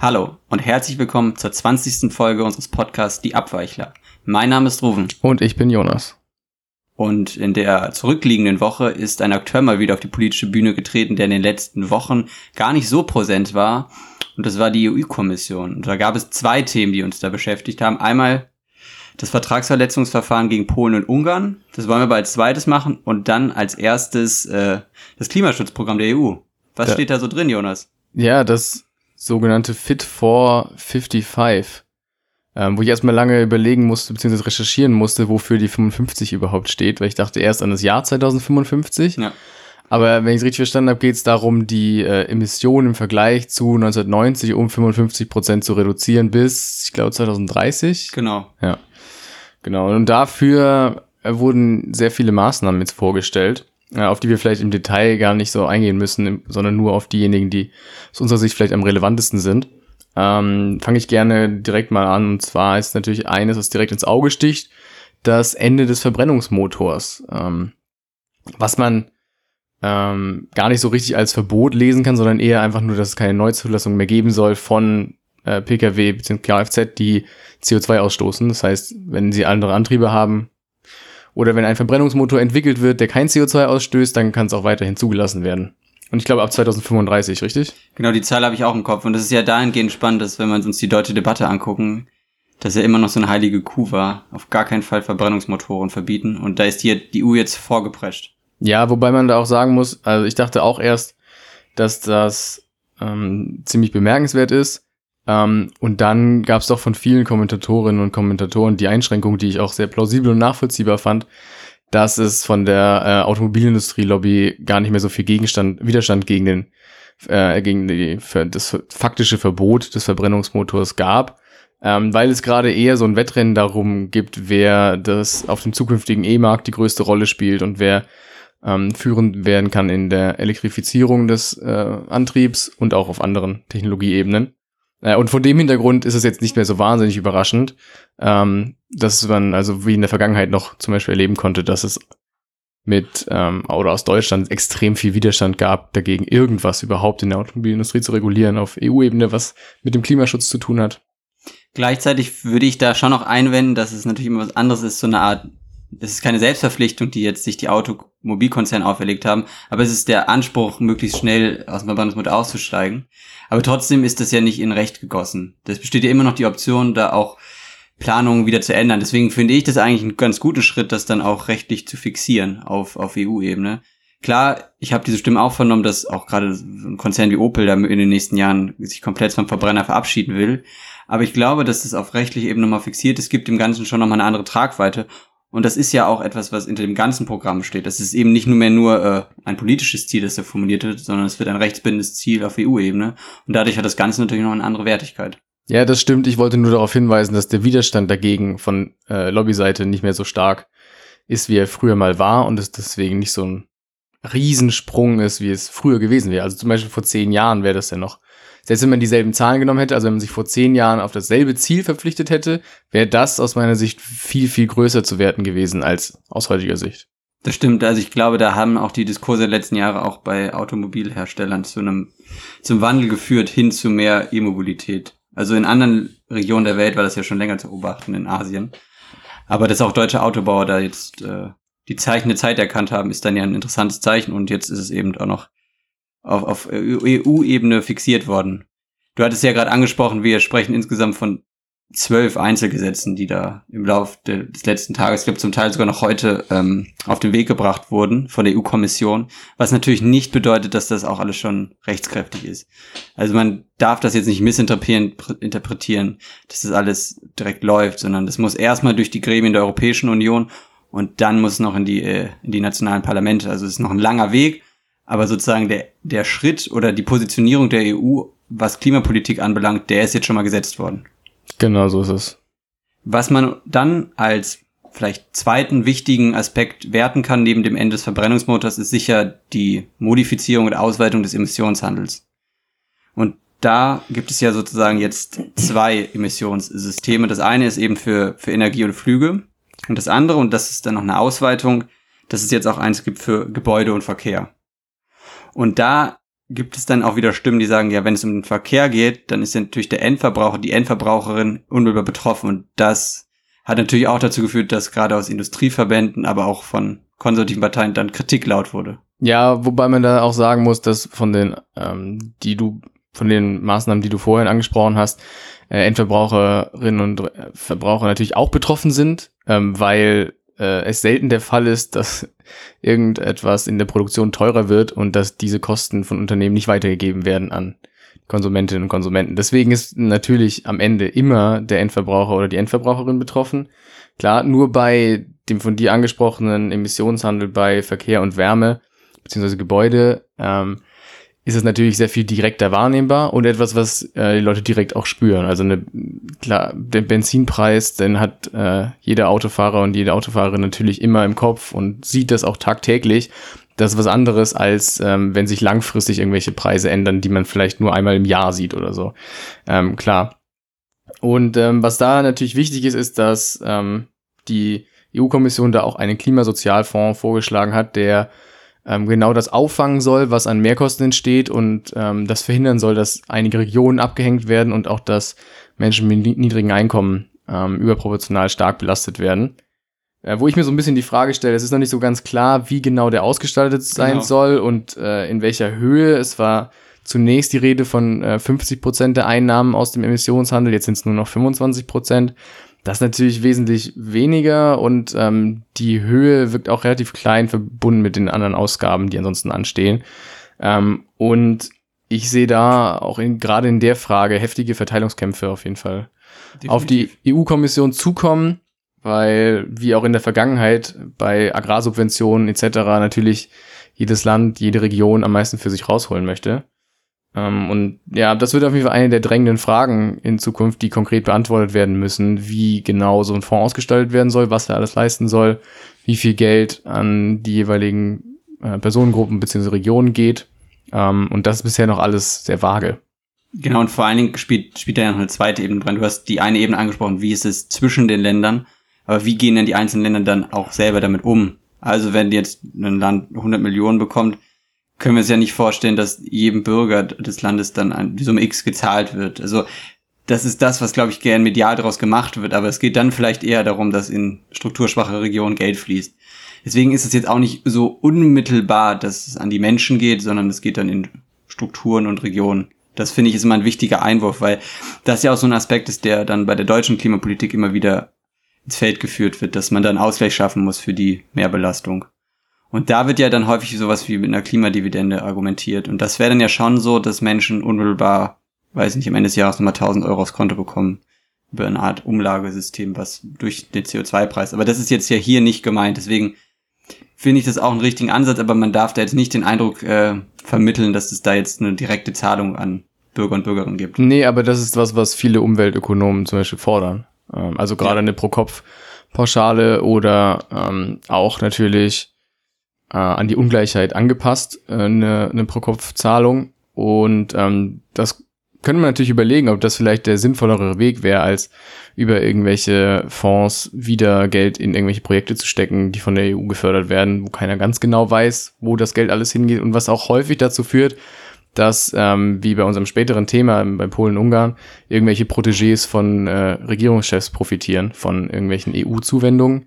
Hallo und herzlich willkommen zur 20. Folge unseres Podcasts Die Abweichler. Mein Name ist Ruven. Und ich bin Jonas. Und in der zurückliegenden Woche ist ein Akteur mal wieder auf die politische Bühne getreten, der in den letzten Wochen gar nicht so präsent war. Und das war die EU-Kommission. Und da gab es zwei Themen, die uns da beschäftigt haben. Einmal das Vertragsverletzungsverfahren gegen Polen und Ungarn. Das wollen wir aber als zweites machen. Und dann als erstes äh, das Klimaschutzprogramm der EU. Was Da- steht da so drin, Jonas? Ja, das sogenannte Fit for 55, ähm, wo ich erstmal lange überlegen musste, beziehungsweise recherchieren musste, wofür die 55 überhaupt steht, weil ich dachte erst an das Jahr 2055. Ja. Aber wenn ich es richtig verstanden habe, geht es darum, die äh, Emissionen im Vergleich zu 1990 um 55 Prozent zu reduzieren bis, ich glaube, 2030. Genau. Genau, und dafür äh, wurden sehr viele Maßnahmen jetzt vorgestellt, auf die wir vielleicht im Detail gar nicht so eingehen müssen, sondern nur auf diejenigen, die aus unserer Sicht vielleicht am relevantesten sind. Ähm, Fange ich gerne direkt mal an. Und zwar ist natürlich eines, was direkt ins Auge sticht, das Ende des Verbrennungsmotors. Ähm, was man ähm, gar nicht so richtig als Verbot lesen kann, sondern eher einfach nur, dass es keine Neuzulassung mehr geben soll von äh, Pkw bzw. Kfz, die CO2 ausstoßen. Das heißt, wenn sie andere Antriebe haben oder wenn ein Verbrennungsmotor entwickelt wird, der kein CO2 ausstößt, dann kann es auch weiterhin zugelassen werden. Und ich glaube ab 2035, richtig? Genau, die Zahl habe ich auch im Kopf. Und das ist ja dahingehend spannend, dass wenn wir uns die deutsche Debatte angucken, dass ja immer noch so eine heilige Kuh war. Auf gar keinen Fall Verbrennungsmotoren verbieten. Und da ist die, die EU jetzt vorgeprescht. Ja, wobei man da auch sagen muss, also ich dachte auch erst, dass das ähm, ziemlich bemerkenswert ist. Ähm, und dann gab es doch von vielen Kommentatorinnen und Kommentatoren die Einschränkung, die ich auch sehr plausibel und nachvollziehbar fand, dass es von der äh, Automobilindustrie-Lobby gar nicht mehr so viel Gegenstand, Widerstand gegen den äh, gegen die, das faktische Verbot des Verbrennungsmotors gab, ähm, weil es gerade eher so ein Wettrennen darum gibt, wer das auf dem zukünftigen E-Markt die größte Rolle spielt und wer ähm, führend werden kann in der Elektrifizierung des äh, Antriebs und auch auf anderen Technologieebenen. Äh, und vor dem Hintergrund ist es jetzt nicht mehr so wahnsinnig überraschend, ähm, dass man also wie in der Vergangenheit noch zum Beispiel erleben konnte, dass es mit ähm, oder aus Deutschland extrem viel Widerstand gab, dagegen irgendwas überhaupt in der Automobilindustrie zu regulieren auf EU-Ebene, was mit dem Klimaschutz zu tun hat. Gleichzeitig würde ich da schon noch einwenden, dass es natürlich immer was anderes ist, so eine Art, es ist keine Selbstverpflichtung, die jetzt sich die Automobilkonzerne auferlegt haben, aber es ist der Anspruch, möglichst schnell aus dem Verbrennungsmotor auszusteigen. Aber trotzdem ist das ja nicht in Recht gegossen. Das besteht ja immer noch die Option, da auch Planungen wieder zu ändern. Deswegen finde ich das eigentlich einen ganz guten Schritt, das dann auch rechtlich zu fixieren auf, auf EU-Ebene. Klar, ich habe diese Stimme auch vernommen, dass auch gerade ein Konzern wie Opel da in den nächsten Jahren sich komplett vom Verbrenner verabschieden will. Aber ich glaube, dass das auf rechtlicher Ebene nochmal fixiert ist, gibt dem Ganzen schon nochmal eine andere Tragweite. Und das ist ja auch etwas, was hinter dem ganzen Programm steht. Das ist eben nicht nur mehr nur äh, ein politisches Ziel, das da formuliert wird, sondern es wird ein rechtsbindendes Ziel auf EU-Ebene. Und dadurch hat das Ganze natürlich noch eine andere Wertigkeit. Ja, das stimmt. Ich wollte nur darauf hinweisen, dass der Widerstand dagegen von äh, Lobbyseite nicht mehr so stark ist, wie er früher mal war und es deswegen nicht so ein Riesensprung ist, wie es früher gewesen wäre. Also zum Beispiel vor zehn Jahren wäre das ja noch. Selbst wenn man dieselben Zahlen genommen hätte, also wenn man sich vor zehn Jahren auf dasselbe Ziel verpflichtet hätte, wäre das aus meiner Sicht viel, viel größer zu werten gewesen als aus heutiger Sicht. Das stimmt. Also ich glaube, da haben auch die Diskurse der letzten Jahre auch bei Automobilherstellern zu einem zum Wandel geführt hin zu mehr E-Mobilität. Also in anderen Regionen der Welt war das ja schon länger zu beobachten, in Asien. Aber dass auch deutsche Autobauer da jetzt äh, die Zeichen der Zeit erkannt haben, ist dann ja ein interessantes Zeichen. Und jetzt ist es eben auch noch auf, auf EU-Ebene fixiert worden. Du hattest ja gerade angesprochen, wir sprechen insgesamt von zwölf Einzelgesetzen, die da im Laufe de, des letzten Tages, ich glaube zum Teil sogar noch heute, ähm, auf den Weg gebracht wurden von der EU-Kommission, was natürlich nicht bedeutet, dass das auch alles schon rechtskräftig ist. Also man darf das jetzt nicht missinterpretieren, pr- interpretieren, dass das alles direkt läuft, sondern das muss erstmal durch die Gremien der Europäischen Union und dann muss es noch in die, äh, in die nationalen Parlamente. Also es ist noch ein langer Weg, aber sozusagen der, der Schritt oder die Positionierung der EU, was Klimapolitik anbelangt, der ist jetzt schon mal gesetzt worden. Genau so ist es. Was man dann als vielleicht zweiten wichtigen Aspekt werten kann neben dem Ende des Verbrennungsmotors ist sicher die Modifizierung und Ausweitung des Emissionshandels. Und da gibt es ja sozusagen jetzt zwei Emissionssysteme. Das eine ist eben für, für Energie und Flüge und das andere, und das ist dann noch eine Ausweitung, dass es jetzt auch eins gibt für Gebäude und Verkehr. Und da gibt es dann auch wieder Stimmen, die sagen, ja, wenn es um den Verkehr geht, dann ist natürlich der Endverbraucher, die Endverbraucherin unmittelbar betroffen. Und das hat natürlich auch dazu geführt, dass gerade aus Industrieverbänden, aber auch von konservativen Parteien dann Kritik laut wurde. Ja, wobei man da auch sagen muss, dass von den, ähm, die du, von den Maßnahmen, die du vorhin angesprochen hast, äh, Endverbraucherinnen und Verbraucher natürlich auch betroffen sind, ähm, weil äh, es selten der Fall ist, dass irgendetwas in der Produktion teurer wird und dass diese Kosten von Unternehmen nicht weitergegeben werden an Konsumentinnen und Konsumenten. Deswegen ist natürlich am Ende immer der Endverbraucher oder die Endverbraucherin betroffen. Klar, nur bei dem von dir angesprochenen Emissionshandel bei Verkehr und Wärme beziehungsweise Gebäude ähm, ist es natürlich sehr viel direkter wahrnehmbar und etwas, was äh, die Leute direkt auch spüren. Also eine, klar, der Benzinpreis, den hat äh, jeder Autofahrer und jede Autofahrerin natürlich immer im Kopf und sieht das auch tagtäglich. Das ist was anderes, als ähm, wenn sich langfristig irgendwelche Preise ändern, die man vielleicht nur einmal im Jahr sieht oder so. Ähm, klar. Und ähm, was da natürlich wichtig ist, ist, dass ähm, die EU-Kommission da auch einen Klimasozialfonds vorgeschlagen hat, der ähm, genau das auffangen soll, was an Mehrkosten entsteht und ähm, das verhindern soll, dass einige Regionen abgehängt werden und auch, dass Menschen mit niedrigen Einkommen ähm, überproportional stark belastet werden. Äh, wo ich mir so ein bisschen die Frage stelle, es ist noch nicht so ganz klar, wie genau der ausgestaltet sein genau. soll und äh, in welcher Höhe. Es war zunächst die Rede von äh, 50 Prozent der Einnahmen aus dem Emissionshandel, jetzt sind es nur noch 25 Prozent. Das ist natürlich wesentlich weniger und ähm, die Höhe wirkt auch relativ klein verbunden mit den anderen Ausgaben, die ansonsten anstehen. Ähm, und ich sehe da auch in, gerade in der Frage heftige Verteilungskämpfe auf jeden Fall Definitiv. auf die EU-Kommission zukommen weil wie auch in der Vergangenheit bei Agrarsubventionen etc. natürlich jedes Land, jede Region am meisten für sich rausholen möchte. Ähm, und ja, das wird auf jeden Fall eine der drängenden Fragen in Zukunft, die konkret beantwortet werden müssen, wie genau so ein Fonds ausgestaltet werden soll, was er alles leisten soll, wie viel Geld an die jeweiligen äh, Personengruppen bzw. Regionen geht. Ähm, und das ist bisher noch alles sehr vage. Genau, und vor allen Dingen spielt, spielt da ja noch eine zweite Ebene dran. Du hast die eine Ebene angesprochen, wie ist es zwischen den Ländern aber wie gehen denn die einzelnen Länder dann auch selber damit um? Also wenn jetzt ein Land 100 Millionen bekommt, können wir uns ja nicht vorstellen, dass jedem Bürger des Landes dann die Summe X gezahlt wird. Also das ist das, was, glaube ich, gern medial daraus gemacht wird. Aber es geht dann vielleicht eher darum, dass in strukturschwache Regionen Geld fließt. Deswegen ist es jetzt auch nicht so unmittelbar, dass es an die Menschen geht, sondern es geht dann in Strukturen und Regionen. Das finde ich ist immer ein wichtiger Einwurf, weil das ja auch so ein Aspekt ist, der dann bei der deutschen Klimapolitik immer wieder ins Feld geführt wird, dass man dann Ausgleich schaffen muss für die Mehrbelastung. Und da wird ja dann häufig sowas wie mit einer Klimadividende argumentiert. Und das wäre dann ja schon so, dass Menschen unmittelbar, weiß nicht, am Ende des Jahres nochmal 1000 Euro aufs Konto bekommen. Über eine Art Umlagesystem, was durch den CO2-Preis. Aber das ist jetzt ja hier nicht gemeint. Deswegen finde ich das auch einen richtigen Ansatz, aber man darf da jetzt nicht den Eindruck äh, vermitteln, dass es da jetzt eine direkte Zahlung an Bürger und Bürgerinnen gibt. Nee, aber das ist was, was viele Umweltökonomen zum Beispiel fordern. Ähm, also gerade ja. eine Pro-Kopf-Pauschale oder ähm, auch natürlich äh, an die Ungleichheit angepasst, äh, eine, eine Pro-Kopf-Zahlung. Und ähm, das können wir natürlich überlegen, ob das vielleicht der sinnvollere Weg wäre, als über irgendwelche Fonds wieder Geld in irgendwelche Projekte zu stecken, die von der EU gefördert werden, wo keiner ganz genau weiß, wo das Geld alles hingeht und was auch häufig dazu führt, dass, ähm, wie bei unserem späteren Thema bei Polen-Ungarn, irgendwelche Protégés von äh, Regierungschefs profitieren, von irgendwelchen EU-Zuwendungen.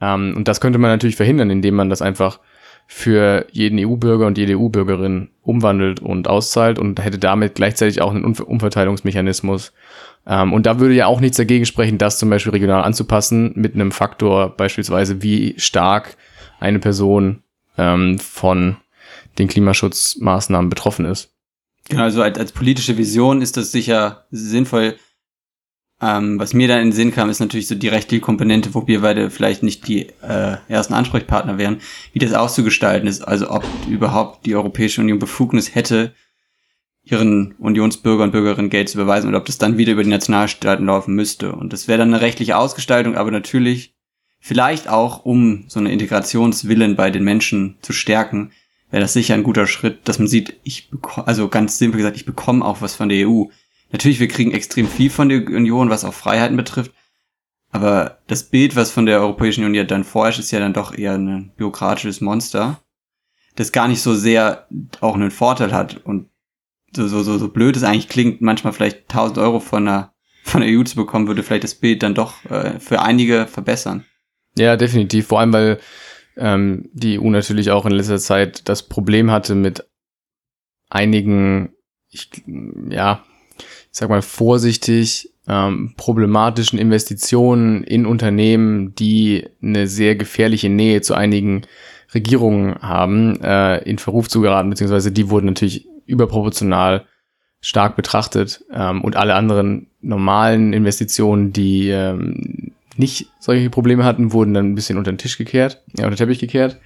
Ähm, und das könnte man natürlich verhindern, indem man das einfach für jeden EU-Bürger und jede EU-Bürgerin umwandelt und auszahlt und hätte damit gleichzeitig auch einen Umverteilungsmechanismus. Ähm, und da würde ja auch nichts dagegen sprechen, das zum Beispiel regional anzupassen mit einem Faktor beispielsweise, wie stark eine Person ähm, von den Klimaschutzmaßnahmen betroffen ist. Genau, also als, als politische Vision ist das sicher sinnvoll. Ähm, was mir da in den Sinn kam, ist natürlich so die rechtliche Komponente, wo wir beide vielleicht nicht die äh, ersten Ansprechpartner wären, wie das auszugestalten ist. Also ob überhaupt die Europäische Union Befugnis hätte, ihren Unionsbürger und Bürgerinnen Geld zu überweisen oder ob das dann wieder über die Nationalstaaten laufen müsste. Und das wäre dann eine rechtliche Ausgestaltung, aber natürlich vielleicht auch, um so eine Integrationswillen bei den Menschen zu stärken, wäre das sicher ein guter Schritt, dass man sieht, ich bekomme, also ganz simpel gesagt, ich bekomme auch was von der EU. Natürlich, wir kriegen extrem viel von der Union, was auch Freiheiten betrifft. Aber das Bild, was von der Europäischen Union dann vorherrscht, ist ja dann doch eher ein bürokratisches Monster. das gar nicht so sehr auch einen Vorteil hat und so, so, so, so blöd es eigentlich klingt, manchmal vielleicht 1000 Euro von der, von der EU zu bekommen, würde vielleicht das Bild dann doch äh, für einige verbessern. Ja, definitiv. Vor allem, weil ähm, die EU natürlich auch in letzter Zeit das Problem hatte mit einigen, ich, ja, sag mal vorsichtig, ähm, problematischen Investitionen in Unternehmen, die eine sehr gefährliche Nähe zu einigen Regierungen haben, äh, in Verruf zu geraten, beziehungsweise die wurden natürlich überproportional stark betrachtet ähm, und alle anderen normalen Investitionen, die ähm, nicht solche Probleme hatten, wurden dann ein bisschen unter den Tisch gekehrt, ja, unter den Teppich gekehrt.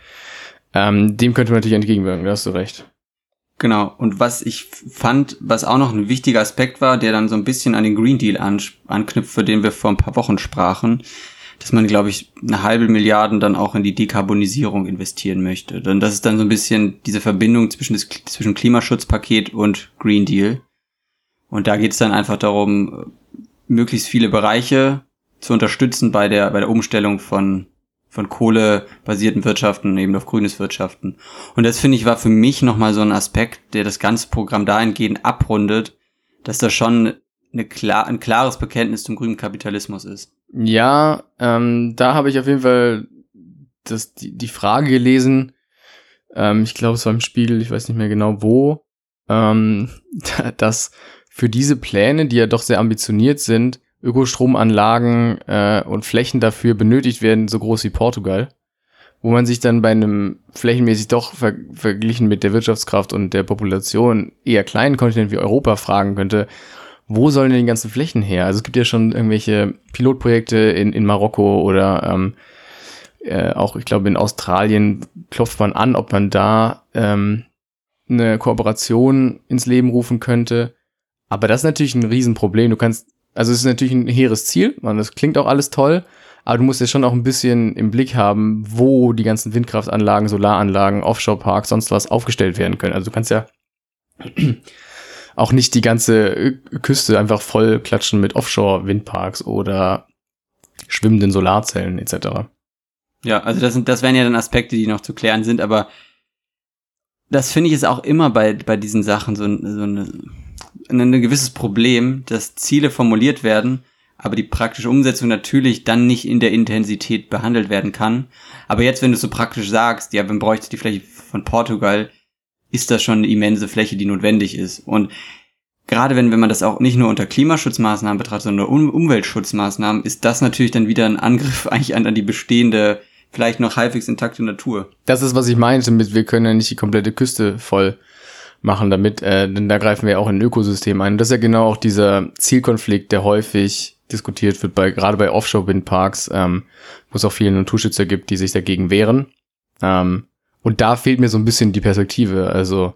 Ähm, dem könnte man natürlich entgegenwirken, da hast du recht. Genau. Und was ich fand, was auch noch ein wichtiger Aspekt war, der dann so ein bisschen an den Green Deal an, anknüpft, für den wir vor ein paar Wochen sprachen, dass man, glaube ich, eine halbe Milliarden dann auch in die Dekarbonisierung investieren möchte. Denn das ist dann so ein bisschen diese Verbindung zwischen, des, zwischen Klimaschutzpaket und Green Deal. Und da geht es dann einfach darum, möglichst viele Bereiche zu unterstützen bei der, bei der Umstellung von, von kohlebasierten Wirtschaften eben auf grünes Wirtschaften. Und das finde ich war für mich nochmal so ein Aspekt, der das ganze Programm dahingehend abrundet, dass das schon eine klar, ein klares Bekenntnis zum grünen Kapitalismus ist. Ja, ähm, da habe ich auf jeden Fall das, die, die Frage gelesen. Ähm, ich glaube, es war im Spiegel, ich weiß nicht mehr genau wo, ähm, dass für diese Pläne, die ja doch sehr ambitioniert sind, Ökostromanlagen äh, und Flächen dafür benötigt werden, so groß wie Portugal, wo man sich dann bei einem flächenmäßig doch ver verglichen mit der Wirtschaftskraft und der Population eher kleinen Kontinent wie Europa fragen könnte, wo sollen denn die ganzen Flächen her? Also es gibt ja schon irgendwelche Pilotprojekte in, in Marokko oder ähm, äh, auch, ich glaube, in Australien klopft man an, ob man da ähm, eine Kooperation ins Leben rufen könnte. Aber das ist natürlich ein Riesenproblem. Du kannst also es ist natürlich ein hehres Ziel, man, das klingt auch alles toll, aber du musst ja schon auch ein bisschen im Blick haben, wo die ganzen Windkraftanlagen, Solaranlagen, Offshore-Parks, sonst was aufgestellt werden können. Also du kannst ja auch nicht die ganze Küste einfach voll klatschen mit Offshore-Windparks oder schwimmenden Solarzellen etc. Ja, also das sind, das wären ja dann Aspekte, die noch zu klären sind, aber das finde ich ist auch immer bei, bei diesen Sachen so, so eine ein gewisses Problem, dass Ziele formuliert werden, aber die praktische Umsetzung natürlich dann nicht in der Intensität behandelt werden kann. Aber jetzt, wenn du so praktisch sagst, ja, wenn bräuchte die Fläche von Portugal, ist das schon eine immense Fläche, die notwendig ist. Und gerade wenn, wenn man das auch nicht nur unter Klimaschutzmaßnahmen betrachtet, sondern um Umweltschutzmaßnahmen, ist das natürlich dann wieder ein Angriff eigentlich an, an die bestehende, vielleicht noch halbwegs intakte Natur. Das ist, was ich meinte mit, wir können ja nicht die komplette Küste voll machen damit, äh, denn da greifen wir auch in ein Ökosystem ein. Und das ist ja genau auch dieser Zielkonflikt, der häufig diskutiert wird, bei, gerade bei Offshore-Windparks, ähm, wo es auch viele Naturschützer gibt, die sich dagegen wehren. Ähm, und da fehlt mir so ein bisschen die Perspektive. Also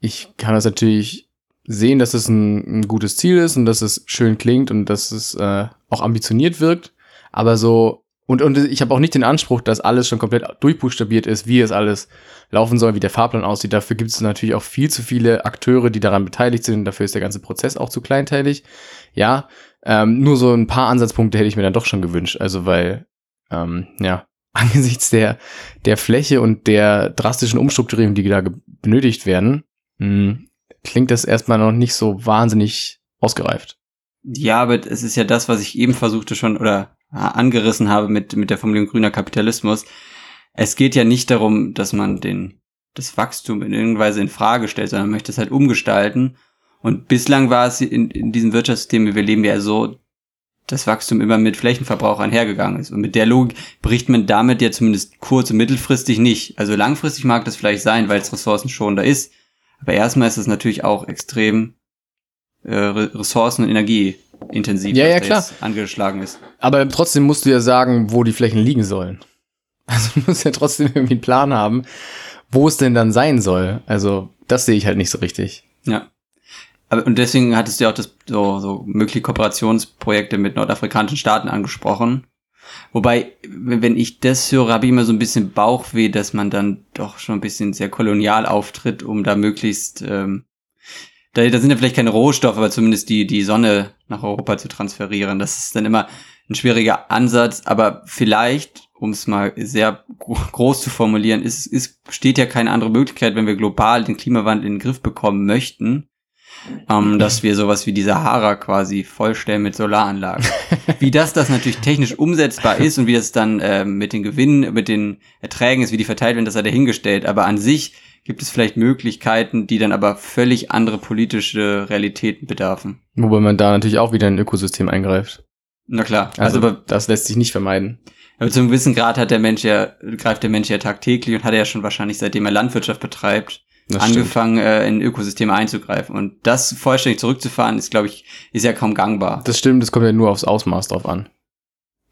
ich kann das natürlich sehen, dass es ein, ein gutes Ziel ist und dass es schön klingt und dass es äh, auch ambitioniert wirkt. Aber so und, und ich habe auch nicht den Anspruch, dass alles schon komplett durchbuchstabiert ist, wie es alles laufen soll, wie der Fahrplan aussieht. Dafür gibt es natürlich auch viel zu viele Akteure, die daran beteiligt sind. Dafür ist der ganze Prozess auch zu kleinteilig. Ja, ähm, nur so ein paar Ansatzpunkte hätte ich mir dann doch schon gewünscht. Also weil, ähm, ja, angesichts der, der Fläche und der drastischen Umstrukturierung, die da benötigt werden, mh, hm, klingt das erstmal noch nicht so wahnsinnig ausgereift. Ja, aber es ist ja das, was ich eben versuchte schon, oder angerissen habe mit, mit der Formulierung grüner Kapitalismus. Es geht ja nicht darum, dass man den, das Wachstum in irgendeiner Weise in Frage stellt, sondern man möchte es halt umgestalten. Und bislang war es in, in diesem Wirtschaftssystem, wie wir leben, ja so, dass Wachstum immer mit Flächenverbrauch einhergegangen ist. Und mit der Logik bricht man damit ja zumindest kurz- und mittelfristig nicht. Also langfristig mag das vielleicht sein, weil es ressourcenschonender ist. Aber erstmal ist es natürlich auch extrem äh, Ressourcen- und Energie intensiv ja, ja, klar. angeschlagen ist. Aber trotzdem musst du ja sagen, wo die Flächen liegen sollen. Also du musst ja trotzdem irgendwie einen Plan haben, wo es denn dann sein soll. Also das sehe ich halt nicht so richtig. Ja. Aber, und deswegen hattest du ja auch das, so, so mögliche Kooperationsprojekte mit nordafrikanischen Staaten angesprochen. Wobei, wenn ich das höre, habe ich immer so ein bisschen Bauchweh, dass man dann doch schon ein bisschen sehr kolonial auftritt, um da möglichst ähm, da, da sind ja vielleicht keine Rohstoffe, aber zumindest die, die Sonne nach Europa zu transferieren. Das ist dann immer ein schwieriger Ansatz, aber vielleicht, um es mal sehr groß zu formulieren, ist, ist, steht ja keine andere Möglichkeit, wenn wir global den Klimawandel in den Griff bekommen möchten, ähm, dass wir sowas wie die Sahara quasi vollstellen mit Solaranlagen. wie das das natürlich technisch umsetzbar ist und wie das dann äh, mit den Gewinnen, mit den Erträgen ist, wie die verteilt werden, das hat er hingestellt. Aber an sich gibt es vielleicht Möglichkeiten, die dann aber völlig andere politische Realitäten bedarfen. Wobei man da natürlich auch wieder in ein Ökosystem eingreift. Na klar. Also, also das lässt sich nicht vermeiden. Aber zum gewissen Grad hat der Mensch ja, greift der Mensch ja tagtäglich und hat er ja schon wahrscheinlich, seitdem er Landwirtschaft betreibt, das angefangen, äh, in Ökosysteme einzugreifen. Und das vollständig zurückzufahren, ist, glaube ich, ist ja kaum gangbar. Das stimmt, das kommt ja nur aufs Ausmaß drauf an.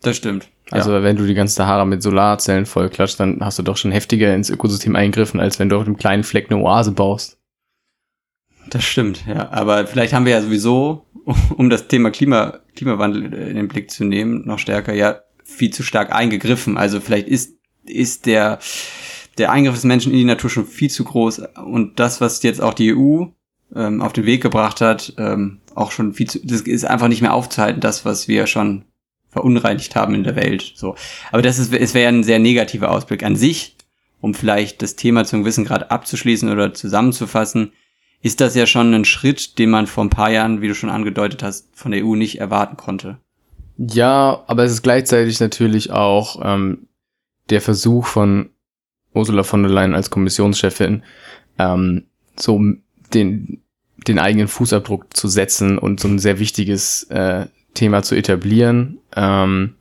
Das stimmt. Also ja. wenn du die ganze Sahara mit Solarzellen vollklatscht, dann hast du doch schon heftiger ins Ökosystem eingegriffen, als wenn du auf einem kleinen Fleck eine Oase baust. Das stimmt, ja. Aber vielleicht haben wir ja sowieso, um das Thema Klima, Klimawandel in den Blick zu nehmen, noch stärker, ja, viel zu stark eingegriffen. Also vielleicht ist, ist der, der Eingriff des Menschen in die Natur schon viel zu groß und das, was jetzt auch die EU ähm, auf den Weg gebracht hat, ähm, auch schon viel zu, das ist einfach nicht mehr aufzuhalten, das, was wir schon verunreinigt haben in der Welt. So, aber das ist, es wäre ein sehr negativer Ausblick an sich, um vielleicht das Thema zum gewissen Grad abzuschließen oder zusammenzufassen. Ist das ja schon ein Schritt, den man vor ein paar Jahren, wie du schon angedeutet hast, von der EU nicht erwarten konnte. Ja, aber es ist gleichzeitig natürlich auch ähm, der Versuch von Ursula von der Leyen als Kommissionschefin, ähm, so den, den eigenen Fußabdruck zu setzen und so ein sehr wichtiges äh, Thema zu etablieren. Ähm,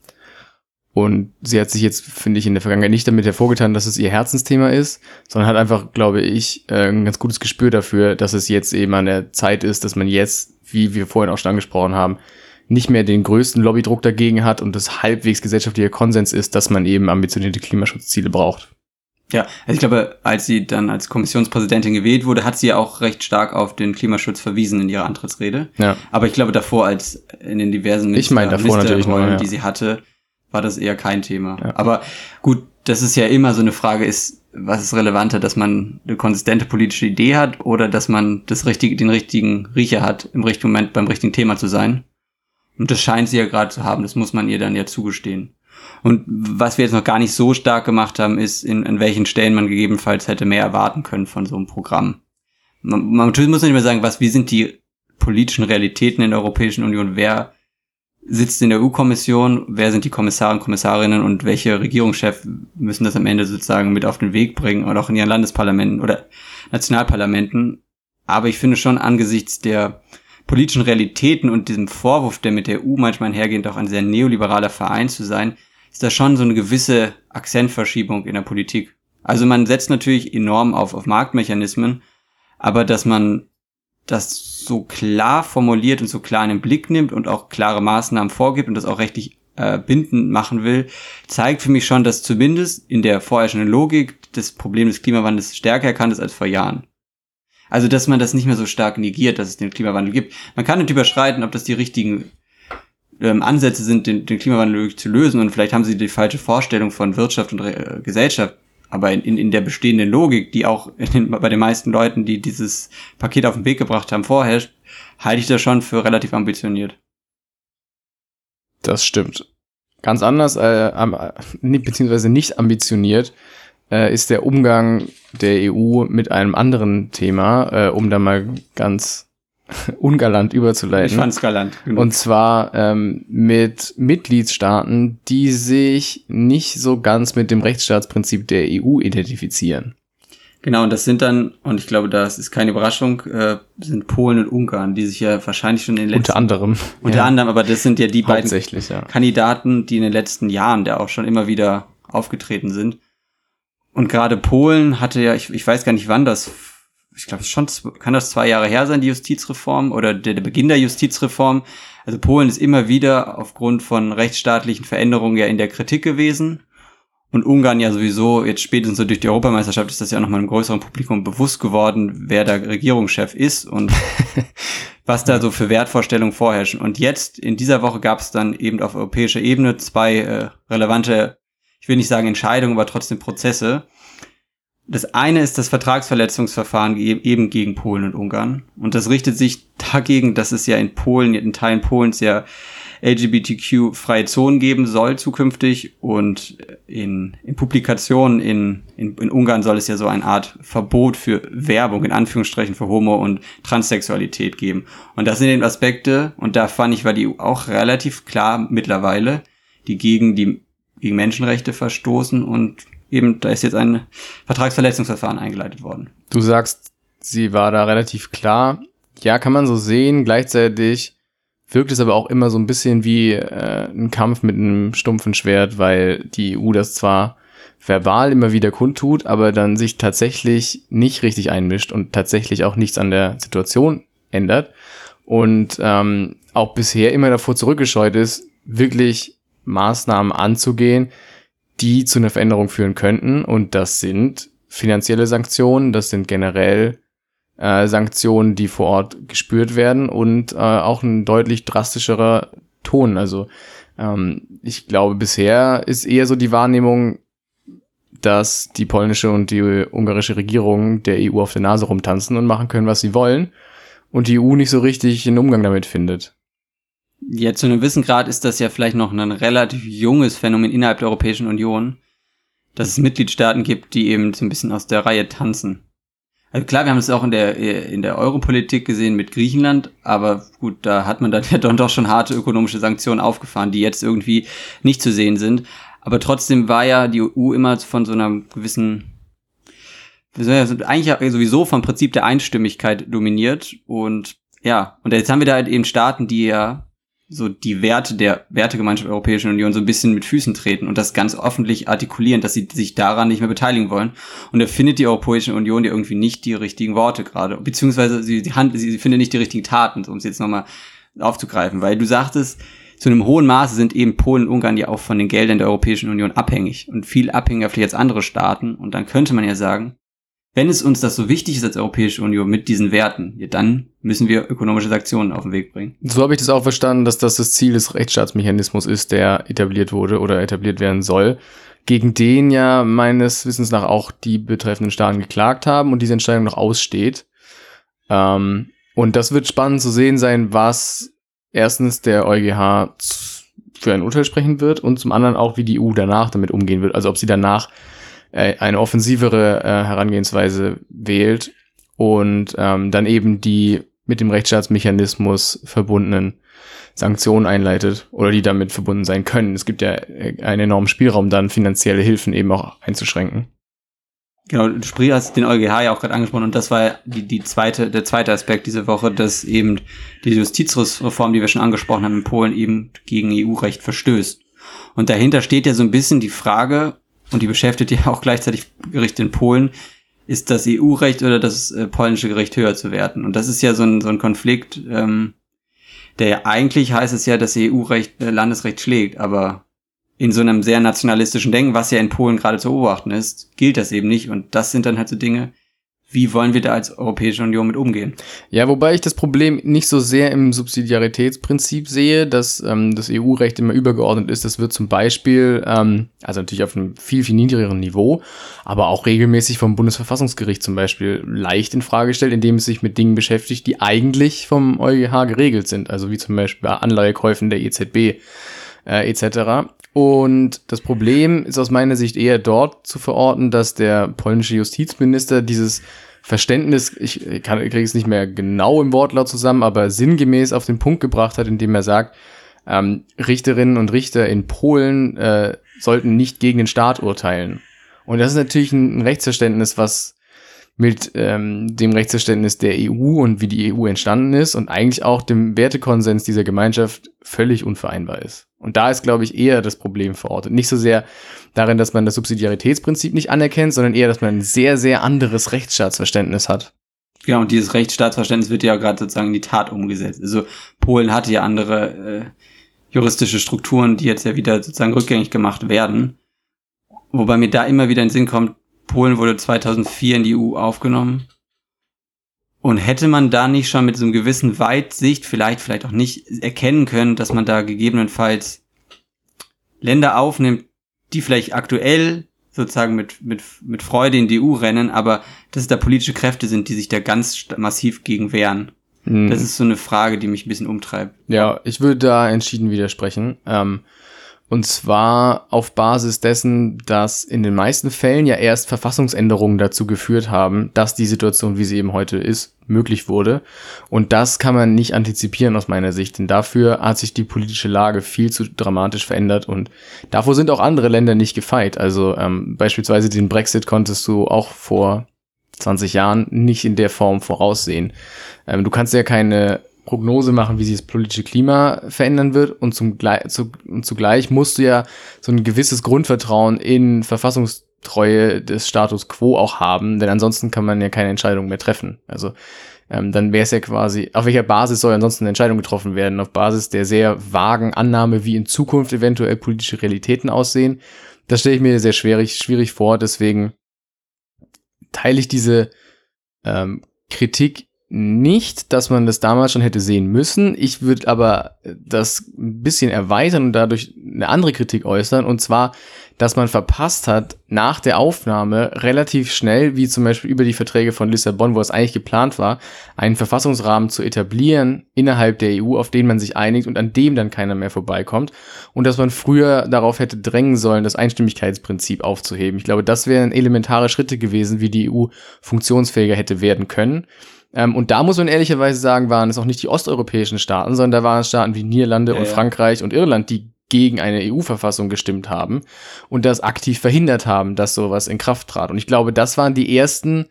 und sie hat sich jetzt, finde ich, in der Vergangenheit nicht damit hervorgetan, dass es ihr Herzensthema ist, sondern hat einfach, glaube ich, äh, ein ganz gutes Gespür dafür, dass es jetzt eben an der Zeit ist, dass man jetzt, wie wir vorhin auch schon angesprochen haben, nicht mehr den größten Lobbydruck dagegen hat und das halbwegs gesellschaftlicher Konsens ist, dass man eben ambitionierte Klimaschutzziele braucht. Ja, also ich glaube, als sie dann als Kommissionspräsidentin gewählt wurde, hat sie ja auch recht stark auf den Klimaschutz verwiesen in ihrer Antrittsrede. Ja. Aber ich glaube, davor als in den diversen ich meine, davor natürlich noch, ja. die sie hatte, war das eher kein Thema. Ja. Aber gut, das ist ja immer so eine Frage, ist, was ist relevanter, dass man eine konsistente politische Idee hat oder dass man das richtige, den richtigen Riecher hat, im richtigen Moment beim richtigen Thema zu sein? Und das scheint sie ja gerade zu haben, das muss man ihr dann ja zugestehen. Und was wir jetzt noch gar nicht so stark gemacht haben, ist, in, in welchen Stellen man gegebenenfalls hätte mehr erwarten können von so einem Programm. Man, man muss nicht mehr sagen, was, wie sind die politischen Realitäten in der Europäischen Union, wer sitzt in der EU-Kommission, wer sind die Kommissare und Kommissarinnen und welche Regierungschefs müssen das am Ende sozusagen mit auf den Weg bringen oder auch in ihren Landesparlamenten oder Nationalparlamenten. Aber ich finde schon angesichts der politischen Realitäten und diesem Vorwurf, der mit der EU manchmal einhergeht, auch ein sehr neoliberaler Verein zu sein, ist da schon so eine gewisse Akzentverschiebung in der Politik. Also man setzt natürlich enorm auf, auf Marktmechanismen, aber dass man das so klar formuliert und so klar in den Blick nimmt und auch klare Maßnahmen vorgibt und das auch rechtlich äh, bindend machen will, zeigt für mich schon, dass zumindest in der vorherrschenden Logik das Problem des Klimawandels stärker erkannt ist als vor Jahren. Also, dass man das nicht mehr so stark negiert, dass es den Klimawandel gibt. Man kann nicht überschreiten, ob das die richtigen ähm, Ansätze sind, den, den Klimawandel zu lösen und vielleicht haben sie die falsche Vorstellung von Wirtschaft und äh, Gesellschaft. Aber in, in, der bestehenden Logik, die auch den, bei den meisten Leuten, die dieses Paket auf den Weg gebracht haben, vorherrscht, halte ich das schon für relativ ambitioniert. Das stimmt. Ganz anders, äh, beziehungsweise nicht ambitioniert, äh, ist der Umgang der EU mit einem anderen Thema, äh, um da mal ganz ungalant überzuleiten. Ich fand's galant. Genau. Und zwar ähm, mit Mitgliedstaaten, die sich nicht so ganz mit dem Rechtsstaatsprinzip der EU identifizieren. Genau, und das sind dann, und ich glaube, das ist keine Überraschung, äh, sind Polen und Ungarn, die sich ja wahrscheinlich schon in den letzten... Unter anderem. Unter ja. anderem, aber das sind ja die beiden ja. Kandidaten, die in den letzten Jahren, der auch schon immer wieder aufgetreten sind. Und gerade Polen hatte ja, ich, ich weiß gar nicht wann das, ich glaube schon, kann das zwei Jahre her sein, die Justizreform oder der, der Beginn der Justizreform. Also Polen ist immer wieder aufgrund von rechtsstaatlichen Veränderungen ja in der Kritik gewesen. Und Ungarn ja sowieso, jetzt spätestens so durch die Europameisterschaft ist das ja auch nochmal einem größeren Publikum bewusst geworden, wer da Regierungschef ist und was da so für Wertvorstellungen vorherrschen. Und jetzt, in dieser Woche gab es dann eben auf europäischer Ebene zwei äh, relevante ich will nicht sagen Entscheidungen, aber trotzdem Prozesse. Das eine ist das Vertragsverletzungsverfahren eben gegen Polen und Ungarn. Und das richtet sich dagegen, dass es ja in Polen, in Teilen Polens ja LGBTQ-freie Zonen geben soll zukünftig und in, in Publikationen in, in, in Ungarn soll es ja so eine Art Verbot für Werbung in Anführungsstrichen für Homo- und Transsexualität geben. Und das sind eben Aspekte, und da fand ich, war die EU auch relativ klar mittlerweile, die gegen die gegen Menschenrechte verstoßen und eben da ist jetzt ein Vertragsverletzungsverfahren eingeleitet worden. Du sagst, sie war da relativ klar. Ja, kann man so sehen. Gleichzeitig wirkt es aber auch immer so ein bisschen wie äh, ein Kampf mit einem stumpfen Schwert, weil die EU das zwar verbal immer wieder kundtut, aber dann sich tatsächlich nicht richtig einmischt und tatsächlich auch nichts an der Situation ändert und ähm, auch bisher immer davor zurückgescheut ist, wirklich Maßnahmen anzugehen, die zu einer Veränderung führen könnten. Und das sind finanzielle Sanktionen, das sind generell äh, Sanktionen, die vor Ort gespürt werden und äh, auch ein deutlich drastischerer Ton. Also ähm, ich glaube, bisher ist eher so die Wahrnehmung, dass die polnische und die ungarische Regierung der EU auf der Nase rumtanzen und machen können, was sie wollen und die EU nicht so richtig einen Umgang damit findet. Ja, zu einem gewissen Grad ist das ja vielleicht noch ein relativ junges Phänomen innerhalb der Europäischen Union, dass es Mitgliedstaaten gibt, die eben so ein bisschen aus der Reihe tanzen. Also klar, wir haben es auch in der, in der Europolitik gesehen mit Griechenland, aber gut, da hat man dann ja dann doch schon harte ökonomische Sanktionen aufgefahren, die jetzt irgendwie nicht zu sehen sind. Aber trotzdem war ja die EU immer von so einer gewissen, eigentlich sowieso vom Prinzip der Einstimmigkeit dominiert und ja, und jetzt haben wir da halt eben Staaten, die ja so die Werte der Wertegemeinschaft der Europäischen Union so ein bisschen mit Füßen treten und das ganz öffentlich artikulieren, dass sie sich daran nicht mehr beteiligen wollen. Und da findet die Europäische Union ja irgendwie nicht die richtigen Worte gerade, beziehungsweise sie, sie, hand, sie, sie findet nicht die richtigen Taten, um es jetzt nochmal aufzugreifen, weil du sagtest, zu einem hohen Maße sind eben Polen und Ungarn ja auch von den Geldern der Europäischen Union abhängig und viel abhängiger vielleicht als andere Staaten. Und dann könnte man ja sagen, wenn es uns das so wichtig ist als Europäische Union mit diesen Werten, ja, dann müssen wir ökonomische Sanktionen auf den Weg bringen. So habe ich das auch verstanden, dass das das Ziel des Rechtsstaatsmechanismus ist, der etabliert wurde oder etabliert werden soll, gegen den ja meines Wissens nach auch die betreffenden Staaten geklagt haben und diese Entscheidung noch aussteht. Ähm, und das wird spannend zu sehen sein, was erstens der EuGH für ein Urteil sprechen wird und zum anderen auch, wie die EU danach damit umgehen wird. Also ob sie danach eine offensivere äh, Herangehensweise wählt und ähm, dann eben die mit dem Rechtsstaatsmechanismus verbundenen Sanktionen einleitet oder die damit verbunden sein können. Es gibt ja äh, einen enormen Spielraum, dann finanzielle Hilfen eben auch einzuschränken. Genau, du hast den EuGH ja auch gerade angesprochen und das war die, die zweite, der zweite Aspekt diese Woche, dass eben die Justizreform, die wir schon angesprochen haben in Polen, eben gegen EU-Recht verstößt. Und dahinter steht ja so ein bisschen die Frage, und die beschäftigt ja auch gleichzeitig Gericht in Polen, ist das EU-Recht oder das äh, polnische Gericht höher zu werten? Und das ist ja so ein, so ein Konflikt, ähm, der ja eigentlich heißt es ja, dass EU-Recht äh, Landesrecht schlägt, aber in so einem sehr nationalistischen Denken, was ja in Polen gerade zu beobachten ist, gilt das eben nicht. Und das sind dann halt so Dinge, wie wollen wir da als Europäische Union mit umgehen? Ja, wobei ich das Problem nicht so sehr im Subsidiaritätsprinzip sehe, dass ähm, das EU-Recht immer übergeordnet ist. Das wird zum Beispiel, ähm, also natürlich auf einem viel, viel niedrigeren Niveau, aber auch regelmäßig vom Bundesverfassungsgericht zum Beispiel leicht in Frage gestellt, indem es sich mit Dingen beschäftigt, die eigentlich vom EuGH geregelt sind. Also wie zum Beispiel bei Anleihekäufen der EZB äh, etc. Und das Problem ist aus meiner Sicht eher dort zu verorten, dass der polnische Justizminister dieses Verständnis, ich kriege es nicht mehr genau im Wortlaut zusammen, aber sinngemäß auf den Punkt gebracht hat, indem er sagt, ähm, Richterinnen und Richter in Polen äh, sollten nicht gegen den Staat urteilen. Und das ist natürlich ein Rechtsverständnis, was mit ähm, dem Rechtsverständnis der EU und wie die EU entstanden ist und eigentlich auch dem Wertekonsens dieser Gemeinschaft völlig unvereinbar ist. Und da ist, glaube ich, eher das Problem verortet. Nicht so sehr darin, dass man das Subsidiaritätsprinzip nicht anerkennt, sondern eher, dass man ein sehr, sehr anderes Rechtsstaatsverständnis hat. Genau, und dieses Rechtsstaatsverständnis wird ja gerade sozusagen in die Tat umgesetzt. Also Polen hatte ja andere äh, juristische Strukturen, die jetzt ja wieder sozusagen rückgängig gemacht werden. Wobei mir da immer wieder in den Sinn kommt, Polen wurde 2004 in die EU aufgenommen. Und hätte man da nicht schon mit so einem gewissen Weitsicht, vielleicht, vielleicht auch nicht, erkennen können, dass man da gegebenenfalls Länder aufnimmt, die vielleicht aktuell sozusagen mit, mit, mit Freude in die EU rennen, aber dass es da politische Kräfte sind, die sich da ganz massiv gegen wehren. Hm. Das ist so eine Frage, die mich ein bisschen umtreibt. Ja, ich würde da entschieden widersprechen. Ähm, und zwar auf Basis dessen, dass in den meisten Fällen ja erst Verfassungsänderungen dazu geführt haben, dass die Situation, wie sie eben heute ist, möglich wurde. Und das kann man nicht antizipieren aus meiner Sicht, denn dafür hat sich die politische Lage viel zu dramatisch verändert und davor sind auch andere Länder nicht gefeit. Also ähm, beispielsweise den Brexit konntest du auch vor 20 Jahren nicht in der Form voraussehen. Ähm, du kannst ja keine Prognose machen, wie sich das politische Klima verändern wird und, zum, zu, und zugleich musst du ja so ein gewisses Grundvertrauen in Verfassungstreue des Status quo auch haben, denn ansonsten kann man ja keine Entscheidung mehr treffen. Also ähm, dann wäre es ja quasi, auf welcher Basis soll ansonsten eine Entscheidung getroffen werden? Auf Basis der sehr vagen Annahme, wie in Zukunft eventuell politische Realitäten aussehen. Das stelle ich mir sehr schwierig, schwierig vor, deswegen teile ich diese ähm, Kritik nicht, dass man das damals schon hätte sehen müssen. Ich würde aber das ein bisschen erweitern und dadurch eine andere Kritik äußern. Und zwar, dass man verpasst hat, nach der Aufnahme relativ schnell, wie zum Beispiel über die Verträge von Lissabon, wo es eigentlich geplant war, einen Verfassungsrahmen zu etablieren innerhalb der EU, auf den man sich einigt und an dem dann keiner mehr vorbeikommt. Und dass man früher darauf hätte drängen sollen, das Einstimmigkeitsprinzip aufzuheben. Ich glaube, das wären elementare Schritte gewesen, wie die EU funktionsfähiger hätte werden können. Ähm, und da muss man ehrlicherweise sagen, waren es auch nicht die osteuropäischen Staaten, sondern da waren es Staaten wie Niederlande ja, und Frankreich und Irland, die gegen eine EU-Verfassung gestimmt haben und das aktiv verhindert haben, dass sowas in Kraft trat. Und ich glaube, das waren die ersten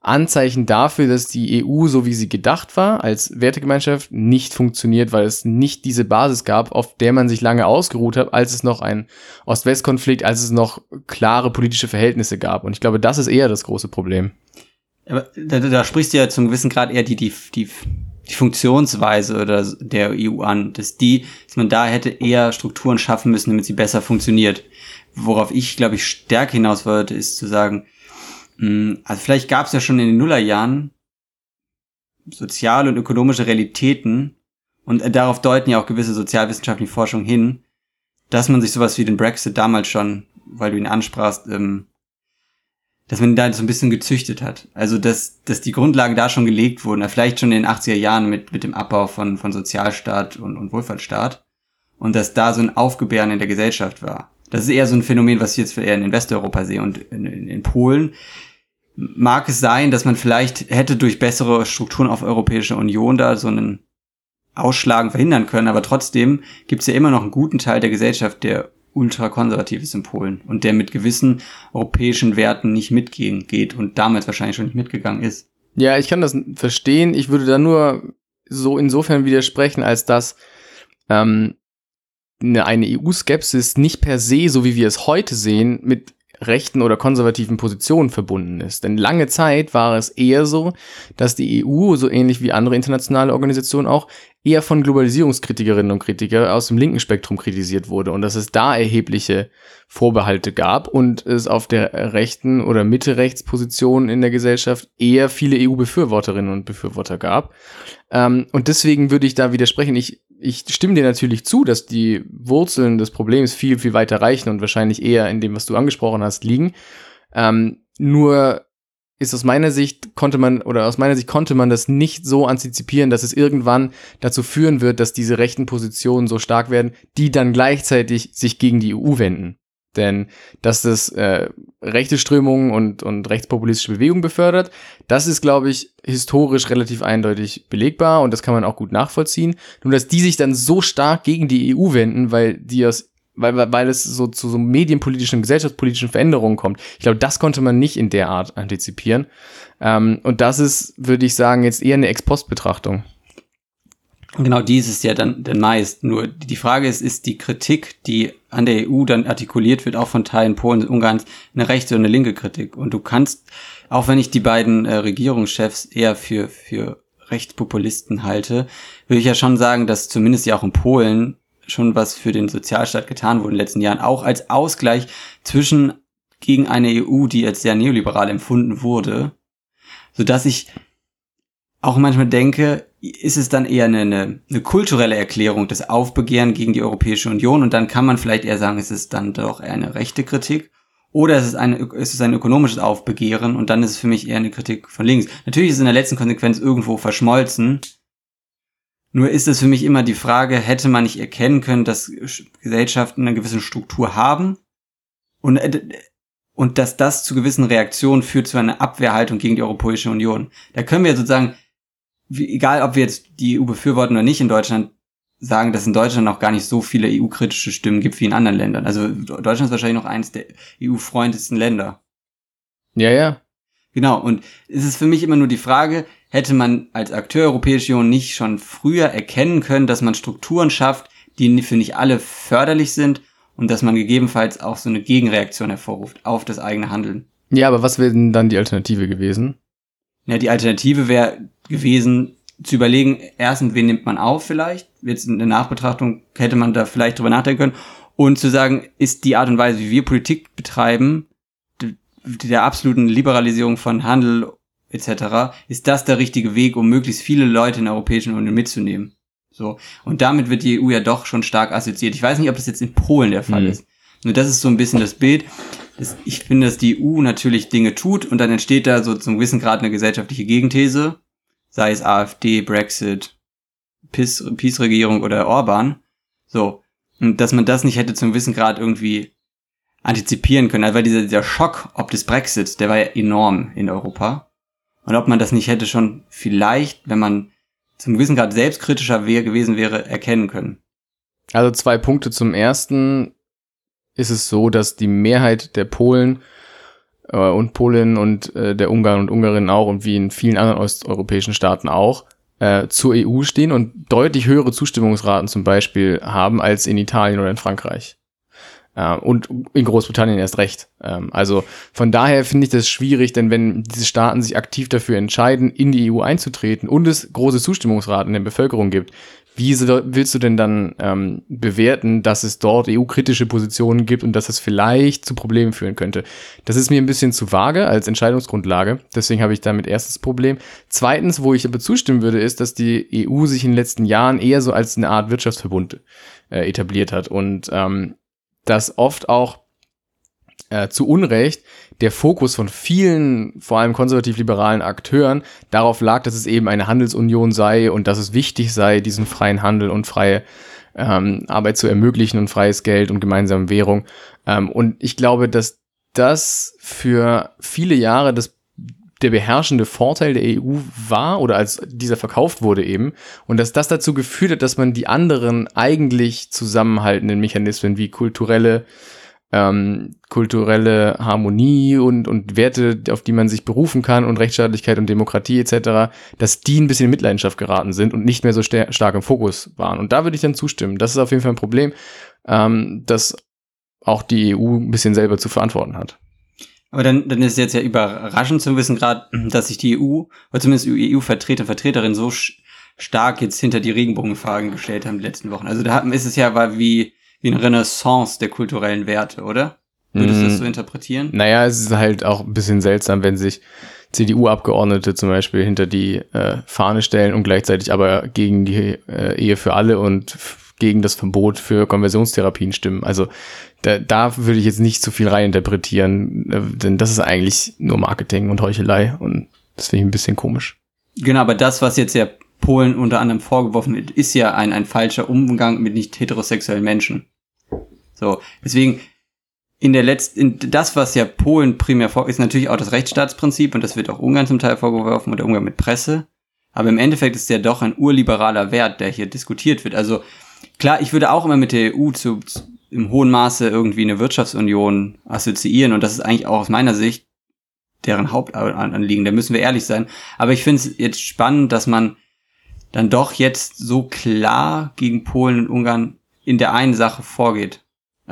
Anzeichen dafür, dass die EU, so wie sie gedacht war, als Wertegemeinschaft nicht funktioniert, weil es nicht diese Basis gab, auf der man sich lange ausgeruht hat, als es noch ein Ost-West-Konflikt, als es noch klare politische Verhältnisse gab. Und ich glaube, das ist eher das große Problem. Aber da, da sprichst du ja zum gewissen Grad eher die, die, die, die Funktionsweise oder der EU an, dass die, dass man da hätte eher Strukturen schaffen müssen, damit sie besser funktioniert. Worauf ich, glaube ich, stärker hinaus wollte, ist zu sagen, mh, hm, also vielleicht gab es ja schon in den Nullerjahren soziale und ökonomische Realitäten, und äh, darauf deuten ja auch gewisse sozialwissenschaftliche Forschung hin, dass man sich sowas wie den Brexit damals schon, weil du ihn ansprachst, ähm, dass man da so ein bisschen gezüchtet hat. Also, dass, dass die Grundlagen da schon gelegt wurden, vielleicht schon in den 80er Jahren mit, mit dem Abbau von, von Sozialstaat und, und Wohlfahrtsstaat. Und dass da so ein Aufgebären in der Gesellschaft war. Das ist eher so ein Phänomen, was ich jetzt eher in Westeuropa sehe und in, in, in Polen. Mag es sein, dass man vielleicht hätte durch bessere Strukturen auf Europäischer Union da so einen Ausschlagen verhindern können, aber trotzdem gibt es ja immer noch einen guten Teil der Gesellschaft, der ultrakonservativ in Polen und der mit gewissen europäischen Werten nicht mitgehen geht und damals wahrscheinlich schon nicht mitgegangen ist. Ja, ich kann das verstehen. Ich würde da nur so insofern widersprechen, als dass ähm, eine EU-Skepsis nicht per se, so wie wir es heute sehen, mit rechten oder konservativen Positionen verbunden ist. Denn lange Zeit war es eher so, dass die EU, so ähnlich wie andere internationale Organisationen auch, eher von Globalisierungskritikerinnen und Kritikern aus dem linken Spektrum kritisiert wurde und dass es da erhebliche Vorbehalte gab und es auf der rechten oder Mitte-Rechtsposition in der Gesellschaft eher viele EU-Befürworterinnen und Befürworter gab. Ähm, und deswegen würde ich da widersprechen. Ich, ich stimme dir natürlich zu, dass die Wurzeln des Problems viel, viel weiter reichen und wahrscheinlich eher in dem, was du angesprochen hast, liegen. Ähm, nur ist aus meiner Sicht konnte man oder aus meiner Sicht konnte man das nicht so antizipieren, dass es irgendwann dazu führen wird, dass diese rechten Positionen so stark werden, die dann gleichzeitig sich gegen die EU wenden. Denn dass das äh, rechte Strömungen und, und rechtspopulistische Bewegungen befördert, das ist, glaube ich, historisch relativ eindeutig belegbar und das kann man auch gut nachvollziehen. Nur dass die sich dann so stark gegen die EU wenden, weil die aus weil, weil es so zu so medienpolitischen, gesellschaftspolitischen Veränderungen kommt. Ich glaube, das konnte man nicht in der Art antizipieren. Ähm, und das ist, würde ich sagen, jetzt eher eine Ex-Post-Betrachtung. Genau, dies ist ja dann, dann meist. Nur die Frage ist, ist die Kritik, die an der EU dann artikuliert wird, auch von Teilen Polens und Ungarns, eine rechte oder eine linke Kritik. Und du kannst, auch wenn ich die beiden äh, Regierungschefs eher für, für Rechtspopulisten halte, würde ich ja schon sagen, dass zumindest ja auch in Polen schon was für den Sozialstaat getan wurde in den letzten Jahren, auch als Ausgleich zwischen gegen eine EU, die als sehr neoliberal empfunden wurde, so dass ich auch manchmal denke, ist es dann eher eine, eine, eine kulturelle Erklärung, das Aufbegehren gegen die Europäische Union und dann kann man vielleicht eher sagen, es ist dann doch eher eine rechte Kritik oder es ist, eine, es ist ein ökonomisches Aufbegehren und dann ist es für mich eher eine Kritik von links. Natürlich ist es in der letzten Konsequenz irgendwo verschmolzen, Nur ist es für mich immer die Frage, hätte man nicht erkennen können, dass Gesellschaften eine gewisse Struktur haben und, äh, und dass das zu gewissen Reaktionen führt zu einer Abwehrhaltung gegen die Europäische Union. Da können wir sozusagen, egal ob wir jetzt die EU befürworten oder nicht in Deutschland, sagen, dass in Deutschland noch gar nicht so viele EU-kritische Stimmen gibt wie in anderen Ländern. Also Deutschland ist wahrscheinlich noch eines der EU-freundlichsten Länder. Ja, ja. Genau, und es ist für mich immer nur die Frage, hätte man als Akteur Europäische Union nicht schon früher erkennen können, dass man Strukturen schafft, die für nicht alle förderlich sind und dass man gegebenenfalls auch so eine Gegenreaktion hervorruft auf das eigene Handeln. Ja, aber was wäre denn dann die Alternative gewesen? Ja, die Alternative wäre gewesen, zu überlegen, erstens, wen nimmt man auf vielleicht? Jetzt in der Nachbetrachtung hätte man da vielleicht drüber nachdenken können. Und zu sagen, ist die Art und Weise, wie wir Politik betreiben, der absoluten Liberalisierung von Handel etc., ist das der richtige Weg, um möglichst viele Leute in der Europäischen Union mitzunehmen. So. Und damit wird die EU ja doch schon stark assoziiert. Ich weiß nicht, ob das jetzt in Polen der Fall mhm. ist. Nur das ist so ein bisschen das Bild. Das, ich finde, dass die EU natürlich Dinge tut und dann entsteht da so zum gewissen Grad eine gesellschaftliche Gegenthese, sei es AfD, Brexit, Peace-Regierung oder Orban. So. Und dass man das nicht hätte zum gewissen Grad irgendwie antizipieren können. Also weil dieser, dieser Schock ob des Brexits, der war ja enorm in Europa. Und ob man das nicht hätte schon vielleicht, wenn man zum gewissen Grad selbstkritischer wäre, gewesen wäre, erkennen können. Also zwei Punkte. Zum ersten ist es so, dass die Mehrheit der Polen äh, und Polinnen und äh, der Ungarn und Ungarinnen auch und wie in vielen anderen osteuropäischen Staaten auch äh, zur EU stehen und deutlich höhere Zustimmungsraten zum Beispiel haben als in Italien oder in Frankreich. Äh, und in Großbritannien erst recht. Ähm, also von daher finde ich das schwierig, denn wenn diese Staaten sich aktiv dafür entscheiden, in die EU einzutreten und es große Zustimmungsraten in der Bevölkerung gibt, wie willst du denn dann ähm, bewerten, dass es dort EU-kritische Positionen gibt und dass es vielleicht zu Problemen führen könnte? Das ist mir ein bisschen zu vage als Entscheidungsgrundlage. Deswegen habe ich damit erstens Problem. Zweitens, wo ich aber zustimmen würde, ist, dass die EU sich in den letzten Jahren eher so als eine Art Wirtschaftsverbund äh, etabliert hat und ähm, dass oft auch äh, zu Unrecht der Fokus von vielen, vor allem konservativ-liberalen Akteuren darauf lag, dass es eben eine Handelsunion sei und dass es wichtig sei, diesen freien Handel und freie ähm, Arbeit zu ermöglichen und freies Geld und gemeinsame Währung. Ähm, und ich glaube, dass das für viele Jahre das der beherrschende Vorteil der EU war oder als dieser verkauft wurde eben und dass das dazu geführt hat, dass man die anderen eigentlich zusammenhaltenden Mechanismen wie kulturelle ähm, kulturelle Harmonie und, und Werte, auf die man sich berufen kann und Rechtsstaatlichkeit und Demokratie etc., dass die ein bisschen in Mitleidenschaft geraten sind und nicht mehr so stark im Fokus waren. Und da würde ich dann zustimmen. Das ist auf jeden Fall ein Problem, ähm, das auch die EU ein bisschen selber zu verantworten hat. Aber dann, dann ist jetzt ja überraschend zu wissen, gerade, dass sich die EU, oder zumindest EU-Vertreter und Vertreterinnen so stark jetzt hinter die Regenbogenfragen gestellt haben die letzten Wochen. Also da ist es ja war wie, wie eine Renaissance der kulturellen Werte, oder? Würdest du das so mm. interpretieren? Naja, es ist halt auch ein bisschen seltsam, wenn sich CDU-Abgeordnete zum Beispiel hinter die äh, Fahne stellen und gleichzeitig aber gegen die äh, Ehe für alle und gegen das Verbot für Konversionstherapien stimmen. Also da, da würde ich jetzt nicht zu viel reininterpretieren, äh, denn das ist eigentlich nur Marketing und Heuchelei und das finde ich ein bisschen komisch. Genau, aber das, was jetzt ja Polen unter anderem vorgeworfen wird, ist ja ein, ein falscher Umgang mit nicht heterosexuellen Menschen. So, deswegen in der letzten, das, was ja Polen primär vor, ist natürlich auch das Rechtsstaatsprinzip und das wird auch Ungarn zum Teil vorgeworfen und der Umgang mit Presse. Aber im Endeffekt ist ja doch ein urliberaler Wert, der hier diskutiert wird. Also Klar, ich würde auch immer mit der EU zu, zu, im hohen Maße irgendwie eine Wirtschaftsunion assoziieren und das ist eigentlich auch aus meiner Sicht deren Hauptanliegen, da müssen wir ehrlich sein. Aber ich finde es jetzt spannend, dass man dann doch jetzt so klar gegen Polen und Ungarn in der einen Sache vorgeht.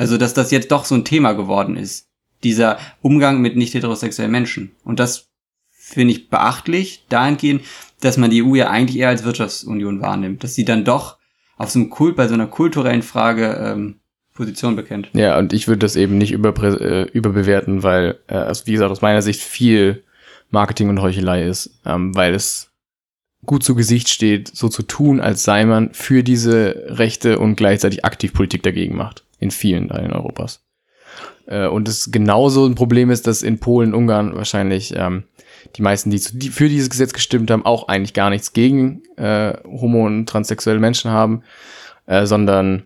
Also, dass das jetzt doch so ein Thema geworden ist. Dieser Umgang mit nicht heterosexuellen Menschen. Und das finde ich beachtlich, dahingehend, dass man die EU ja eigentlich eher als Wirtschaftsunion wahrnimmt. Dass sie dann doch auf so einem Kult, bei so einer kulturellen Frage ähm, Position bekennt. Ja, und ich würde das eben nicht über, äh, überbewerten, weil, äh, also wie gesagt, aus meiner Sicht viel Marketing und Heuchelei ist, ähm, weil es gut zu Gesicht steht, so zu tun, als sei man für diese Rechte und gleichzeitig aktiv Politik dagegen macht. In vielen Teilen Europas. Äh, und es genauso ein Problem ist, dass in Polen, Ungarn wahrscheinlich ähm, die meisten, die, zu, die für dieses Gesetz gestimmt haben, auch eigentlich gar nichts gegen äh, homo- und transsexuelle Menschen haben, äh, sondern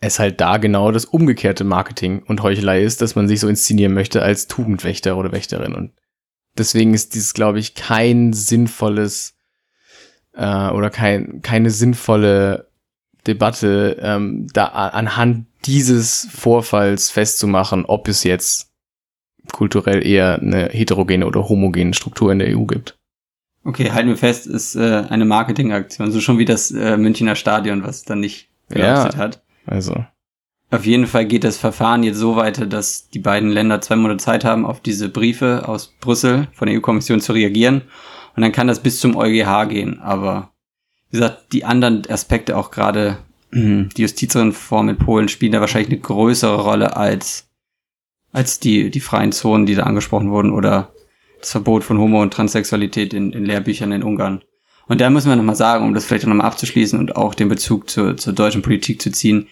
es halt da genau das umgekehrte Marketing und Heuchelei ist, dass man sich so inszenieren möchte als Tugendwächter oder Wächterin. Und deswegen ist dieses, glaube ich, kein sinnvolles äh, oder kein, keine sinnvolle Debatte, ähm, da anhand dieses Vorfalls festzumachen, ob es jetzt kulturell eher eine heterogene oder homogene Struktur in der EU gibt. Okay, halten wir fest, ist äh, eine Marketingaktion, so schon wie das äh, Münchner Stadion, was dann nicht geleistet ja, hat. Also. Auf jeden Fall geht das Verfahren jetzt so weiter, dass die beiden Länder zwei Monate Zeit haben, auf diese Briefe aus Brüssel von der EU-Kommission zu reagieren. Und dann kann das bis zum EuGH gehen. Aber wie gesagt, die anderen Aspekte, auch gerade die Justizreform in Polen, spielen da wahrscheinlich eine größere Rolle als, als die, die freien Zonen, die da angesprochen wurden, oder das Verbot von Homo- und Transsexualität in, in Lehrbüchern in Ungarn. Und da müssen wir nochmal sagen, um das vielleicht nochmal abzuschließen und auch den Bezug zur, zur deutschen Politik zu ziehen,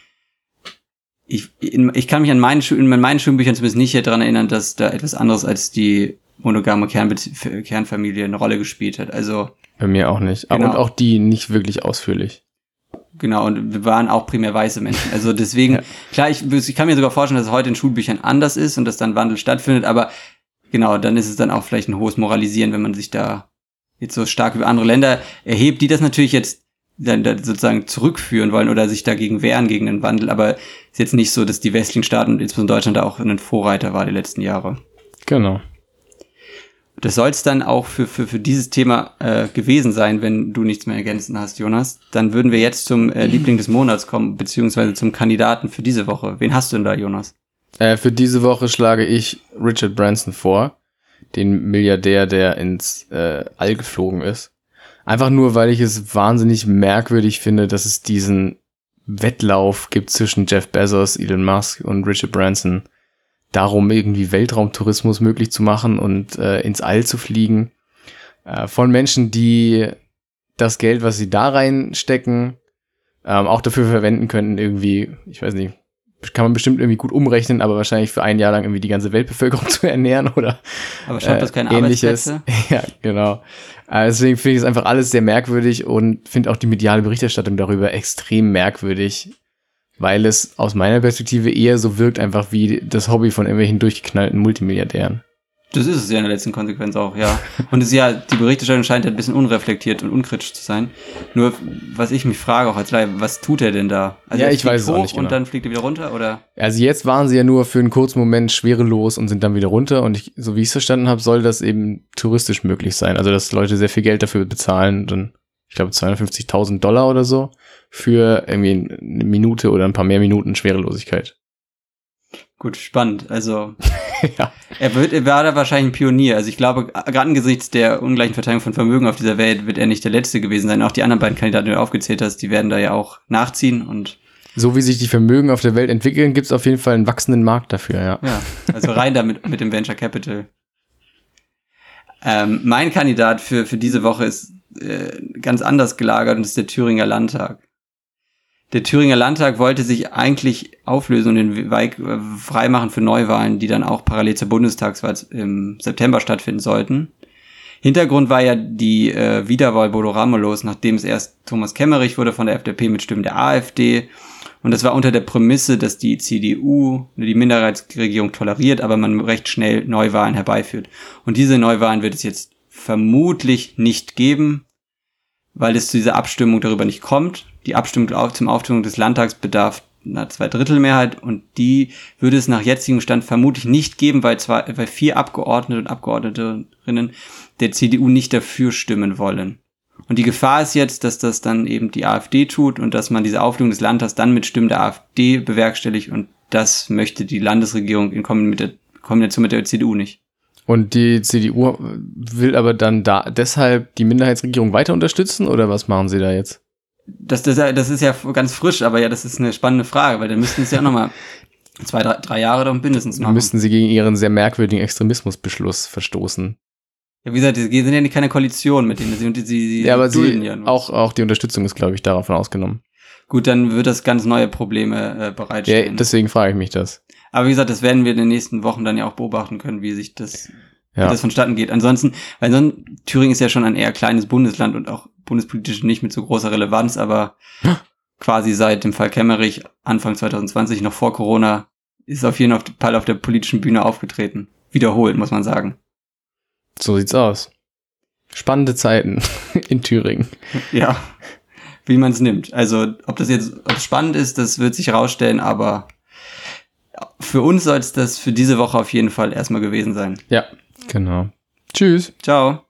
ich, in, ich kann mich an meinen, in meinen Schulbüchern zumindest nicht daran erinnern, dass da etwas anderes als die monogame Kern Kernfamilie eine Rolle gespielt hat. Also bei mir auch nicht. Genau. Und auch die nicht wirklich ausführlich. Genau, und wir waren auch primär weiße Menschen. Also deswegen, ja. klar, ich, ich kann mir sogar vorstellen, dass es heute in Schulbüchern anders ist und dass dann Wandel stattfindet, aber genau, dann ist es dann auch vielleicht ein hohes Moralisieren, wenn man sich da jetzt so stark über andere Länder erhebt, die das natürlich jetzt dann, dann sozusagen zurückführen wollen oder sich dagegen wehren, gegen den Wandel. Aber ist jetzt nicht so, dass die westlichen Staaten, insbesondere Deutschland, da auch ein Vorreiter war die letzten Jahre. Genau. Das soll es dann auch für, für, für dieses Thema äh, gewesen sein, wenn du nichts mehr ergänzen hast, Jonas. Dann würden wir jetzt zum äh, Liebling des Monats kommen, beziehungsweise zum Kandidaten für diese Woche. Wen hast du denn da, Jonas? Äh, für diese Woche schlage ich Richard Branson vor, den Milliardär, der ins äh, All geflogen ist. Einfach nur, weil ich es wahnsinnig merkwürdig finde, dass es diesen Wettlauf gibt zwischen Jeff Bezos, Elon Musk und Richard Branson darum, irgendwie Weltraumtourismus möglich zu machen und äh, ins All zu fliegen. Äh, von Menschen, die das Geld, was sie da reinstecken, ähm, auch dafür verwenden könnten, irgendwie, ich weiß nicht, kann man bestimmt irgendwie gut umrechnen, aber wahrscheinlich für ein Jahr lang irgendwie die ganze Weltbevölkerung zu ernähren oder aber schafft das keine äh, ähnliches. ja, genau. Äh, deswegen finde ich es einfach alles sehr merkwürdig und finde auch die mediale Berichterstattung darüber extrem merkwürdig weil es aus meiner Perspektive eher so wirkt, einfach wie das Hobby von irgendwelchen durchgeknallten Multimilliardären. Das ist es ja in der letzten Konsequenz auch, ja. Und es ist ja, die Berichterstattung scheint ein bisschen unreflektiert und unkritisch zu sein. Nur, was ich mich frage auch als Leih, was tut er denn da? Also ja, ich weiß es auch nicht genau. Und dann fliegt er wieder runter, oder? Also jetzt waren sie ja nur für einen kurzen Moment schwerelos und sind dann wieder runter. Und ich, so wie ich es verstanden habe, soll das eben touristisch möglich sein. Also, dass Leute sehr viel Geld dafür bezahlen. Dann, ich glaube, 250.000 Dollar oder so für irgendwie eine Minute oder ein paar mehr Minuten Schwerelosigkeit. Gut, spannend. Also ja. er wird, er war da wahrscheinlich ein Pionier. Also ich glaube, gerade angesichts der ungleichen Verteilung von Vermögen auf dieser Welt wird er nicht der Letzte gewesen sein. Auch die anderen beiden Kandidaten, die du aufgezählt hast, die werden da ja auch nachziehen und so wie sich die Vermögen auf der Welt entwickeln, gibt es auf jeden Fall einen wachsenden Markt dafür, ja. Ja, also rein damit mit dem Venture Capital. Ähm, mein Kandidat für, für diese Woche ist äh, ganz anders gelagert und ist der Thüringer Landtag der Thüringer Landtag wollte sich eigentlich auflösen und den Weg äh, freimachen für Neuwahlen, die dann auch parallel zur Bundestagswahl im September stattfinden sollten. Hintergrund war ja die äh, Wiederwahl Bodo Ramelows, nachdem es erst Thomas Kemmerich wurde von der FDP mit Stimmen der AfD. Und das war unter der Prämisse, dass die CDU die Minderheitsregierung toleriert, aber man recht schnell Neuwahlen herbeiführt. Und diese Neuwahlen wird es jetzt vermutlich nicht geben, weil es zu dieser Abstimmung darüber nicht kommt die Abstimmung zum Aufstimmung des Landtags bedarf einer Zweidrittelmehrheit und die würde es nach jetzigem Stand vermutlich nicht geben, weil, zwei, weil vier Abgeordnete und Abgeordneterinnen der CDU nicht dafür stimmen wollen. Und die Gefahr ist jetzt, dass das dann eben die AfD tut und dass man diese Auflösung des Landtags dann mit Stimmen der AfD bewerkstelligt und das möchte die Landesregierung in Kombination mit der CDU nicht. Und die CDU will aber dann da deshalb die Minderheitsregierung weiter unterstützen oder was machen sie da jetzt? Das, das, das ist ja ganz frisch, aber ja, das ist eine spannende Frage, weil dann müssten sie ja nochmal zwei, drei, drei Jahre doch mindestens machen. Dann müssten sie gegen ihren sehr merkwürdigen Extremismusbeschluss verstoßen. Ja, wie gesagt, sie sind ja nicht keine Koalition mit denen. Sie, sie, sie ja, aber sie, ja auch, auch die Unterstützung ist, glaube ich, davon ausgenommen. Gut, dann wird das ganz neue Probleme äh, bereitstellen. Ja, deswegen frage ich mich das. Aber wie gesagt, das werden wir in den nächsten Wochen dann ja auch beobachten können, wie sich das Ja. wie das vonstatten geht. Ansonsten, weil sonst, Thüringen ist ja schon ein eher kleines Bundesland und auch bundespolitisch nicht mit so großer Relevanz, aber quasi seit dem Fall Kemmerich Anfang 2020, noch vor Corona, ist auf jeden Fall auf der politischen Bühne aufgetreten. Wiederholt, muss man sagen. So sieht's aus. Spannende Zeiten in Thüringen. Ja, wie man es nimmt. Also, ob das jetzt ob spannend ist, das wird sich herausstellen, aber für uns soll es das für diese Woche auf jeden Fall erstmal gewesen sein. Ja, genau. Tschüss. Ciao.